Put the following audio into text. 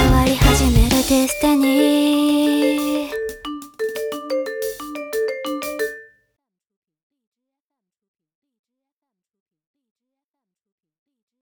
変わり始めるディスティニー